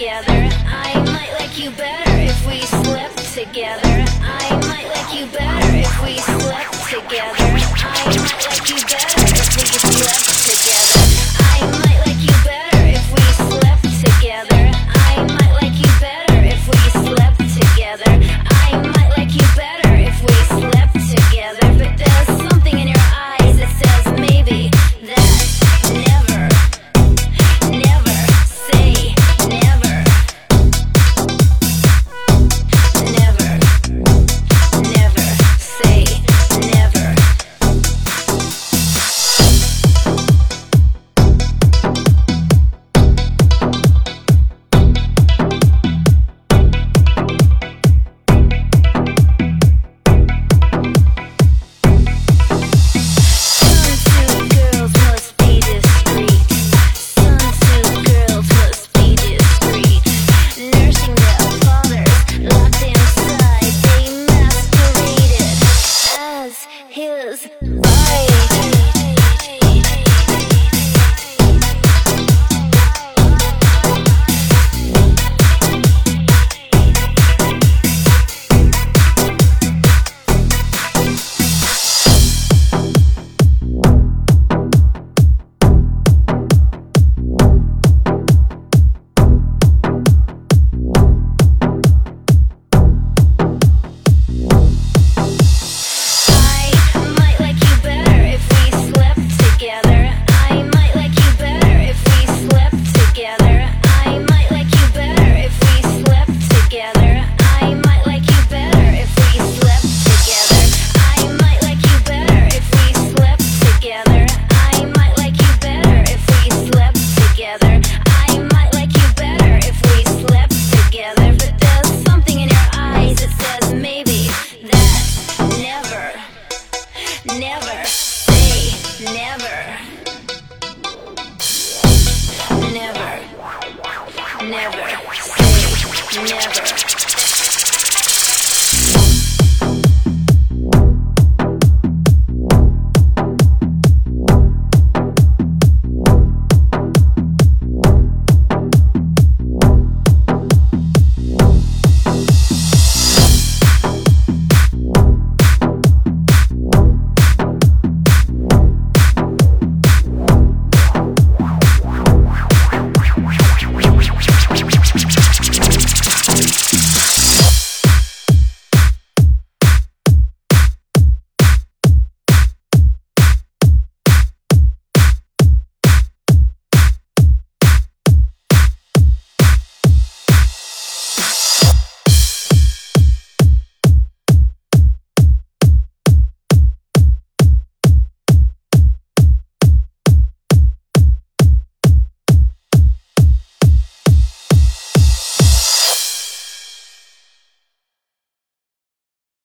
together. I might like you better if we slept together. Say never.